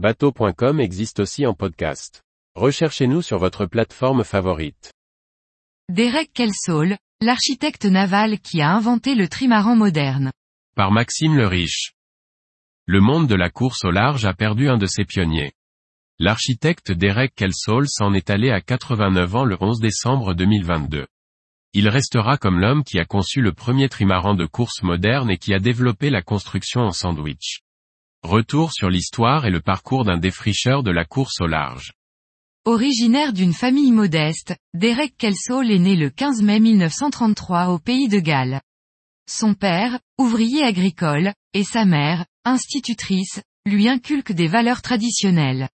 Bateau.com existe aussi en podcast. Recherchez-nous sur votre plateforme favorite. Derek Kelsall, l'architecte naval qui a inventé le trimaran moderne. Par Maxime le Riche. Le monde de la course au large a perdu un de ses pionniers. L'architecte Derek Kelsall s'en est allé à 89 ans le 11 décembre 2022. Il restera comme l'homme qui a conçu le premier trimaran de course moderne et qui a développé la construction en sandwich. Retour sur l'histoire et le parcours d'un défricheur de la course au large. Originaire d'une famille modeste, Derek Kelsall est né le 15 mai 1933 au pays de Galles. Son père, ouvrier agricole, et sa mère, institutrice, lui inculquent des valeurs traditionnelles.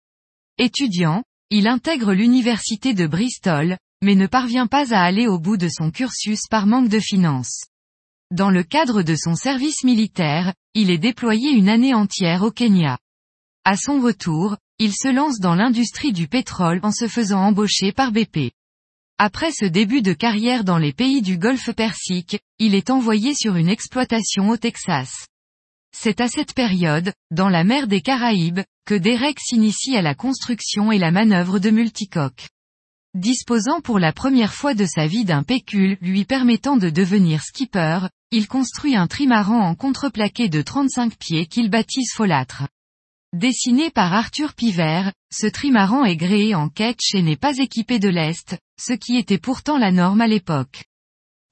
Étudiant, il intègre l'université de Bristol, mais ne parvient pas à aller au bout de son cursus par manque de finances. Dans le cadre de son service militaire, il est déployé une année entière au Kenya. À son retour, il se lance dans l'industrie du pétrole en se faisant embaucher par BP. Après ce début de carrière dans les pays du Golfe Persique, il est envoyé sur une exploitation au Texas. C'est à cette période, dans la mer des Caraïbes, que Derek s'initie à la construction et la manœuvre de multicoques. Disposant pour la première fois de sa vie d'un pécule lui permettant de devenir skipper, il construit un trimaran en contreplaqué de 35 pieds qu'il baptise folâtre. Dessiné par Arthur Pivert, ce trimaran est gréé en ketch et n'est pas équipé de lest, ce qui était pourtant la norme à l'époque.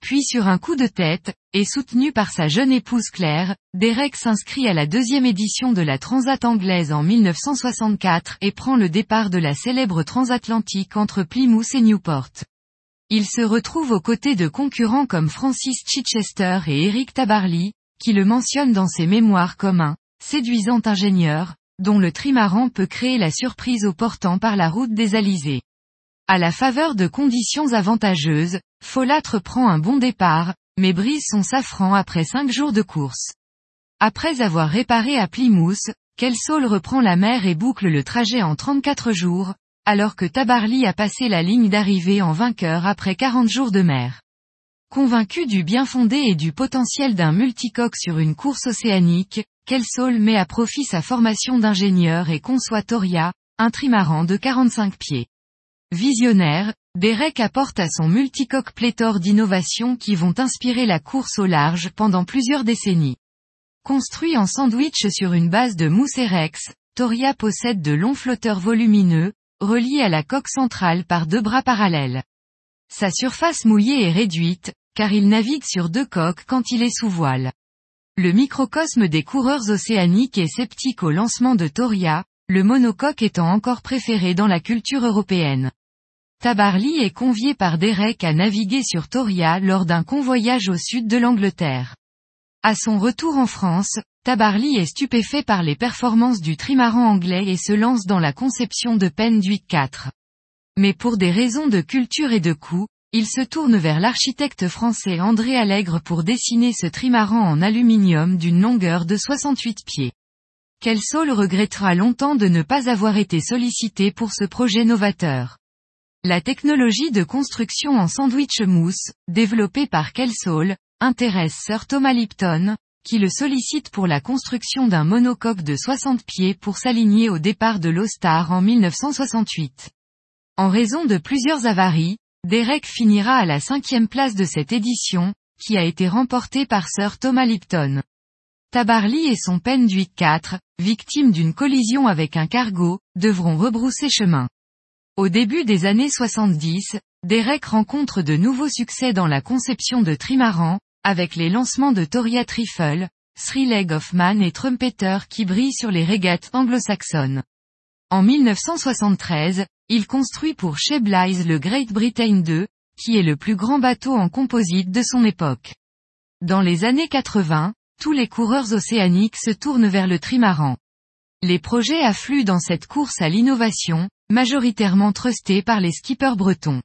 Puis sur un coup de tête, et soutenu par sa jeune épouse Claire, Derek s'inscrit à la deuxième édition de la Transat anglaise en 1964 et prend le départ de la célèbre transatlantique entre Plymouth et Newport. Il se retrouve aux côtés de concurrents comme Francis Chichester et Eric Tabarly, qui le mentionnent dans ses mémoires comme un séduisant ingénieur, dont le trimaran peut créer la surprise au portant par la route des Alizés. À la faveur de conditions avantageuses, Folâtre prend un bon départ, mais brise son safran après cinq jours de course. Après avoir réparé à Plymouth, Kelsall reprend la mer et boucle le trajet en 34 jours, alors que Tabarly a passé la ligne d'arrivée en vainqueur après 40 jours de mer. Convaincu du bien fondé et du potentiel d'un multicoque sur une course océanique, Kelsall met à profit sa formation d'ingénieur et conçoit Toria, un trimaran de 45 pieds. Visionnaire, Derek apporte à son multicoque pléthore d'innovations qui vont inspirer la course au large pendant plusieurs décennies. Construit en sandwich sur une base de mousse Rex, Toria possède de longs flotteurs volumineux, reliés à la coque centrale par deux bras parallèles. Sa surface mouillée est réduite, car il navigue sur deux coques quand il est sous voile. Le microcosme des coureurs océaniques est sceptique au lancement de Toria, le monocoque étant encore préféré dans la culture européenne. Tabarly est convié par Derek à naviguer sur Toria lors d'un convoyage au sud de l'Angleterre. À son retour en France, Tabarly est stupéfait par les performances du trimaran anglais et se lance dans la conception de Penduic 4. Mais pour des raisons de culture et de coût, il se tourne vers l'architecte français André Allègre pour dessiner ce trimaran en aluminium d'une longueur de 68 pieds. Kelsall regrettera longtemps de ne pas avoir été sollicité pour ce projet novateur. La technologie de construction en sandwich mousse, développée par Kelsall, intéresse Sir Thomas Lipton, qui le sollicite pour la construction d'un monocoque de 60 pieds pour s'aligner au départ de l'Ostar en 1968. En raison de plusieurs avaries, Derek finira à la cinquième place de cette édition, qui a été remportée par Sir Thomas Lipton. Tabarly et son Penduic 4, victimes d'une collision avec un cargo, devront rebrousser chemin. Au début des années 70, Derek rencontre de nouveaux succès dans la conception de trimaran, avec les lancements de Toria Trifle, Three Leg of Man et Trumpeter qui brillent sur les régates anglo-saxonnes. En 1973, il construit pour Sheblize le Great Britain 2, qui est le plus grand bateau en composite de son époque. Dans les années 80, tous les coureurs océaniques se tournent vers le trimaran. Les projets affluent dans cette course à l'innovation, majoritairement trusté par les skippers bretons.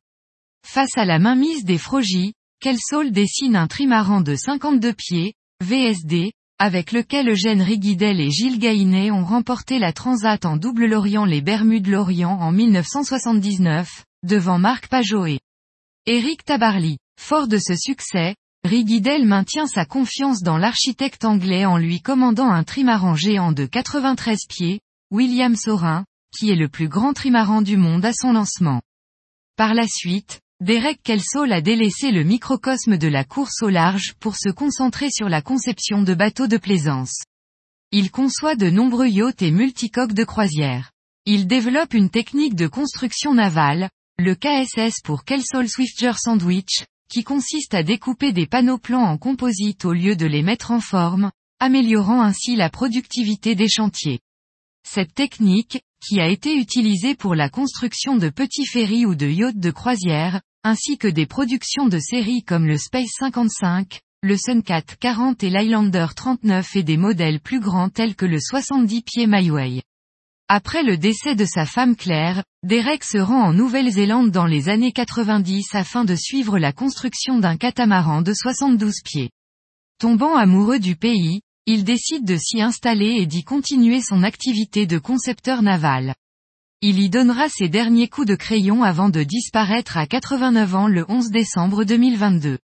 Face à la mainmise des Frogies, Kelsall dessine un trimaran de 52 pieds, VSD, avec lequel Eugène Riguidel et Gilles Gainet ont remporté la Transat en double Lorient les Bermudes-Lorient en 1979, devant Marc Pajot et Éric Tabarly. Fort de ce succès, Riguidel maintient sa confiance dans l'architecte anglais en lui commandant un trimaran géant de 93 pieds, William Sorin, qui est le plus grand trimaran du monde à son lancement. Par la suite, Derek Kelsall a délaissé le microcosme de la course au large pour se concentrer sur la conception de bateaux de plaisance. Il conçoit de nombreux yachts et multicoques de croisière. Il développe une technique de construction navale, le KSS pour Kelsall Swifter Sandwich, qui consiste à découper des panneaux plans en composite au lieu de les mettre en forme, améliorant ainsi la productivité des chantiers. Cette technique, qui a été utilisée pour la construction de petits ferries ou de yachts de croisière, ainsi que des productions de séries comme le Space 55, le Suncat 40 et l'Highlander 39 et des modèles plus grands tels que le 70 pieds MyWay. Après le décès de sa femme Claire, Derek se rend en Nouvelle-Zélande dans les années 90 afin de suivre la construction d'un catamaran de 72 pieds. Tombant amoureux du pays, il décide de s'y installer et d'y continuer son activité de concepteur naval. Il y donnera ses derniers coups de crayon avant de disparaître à 89 ans le 11 décembre 2022.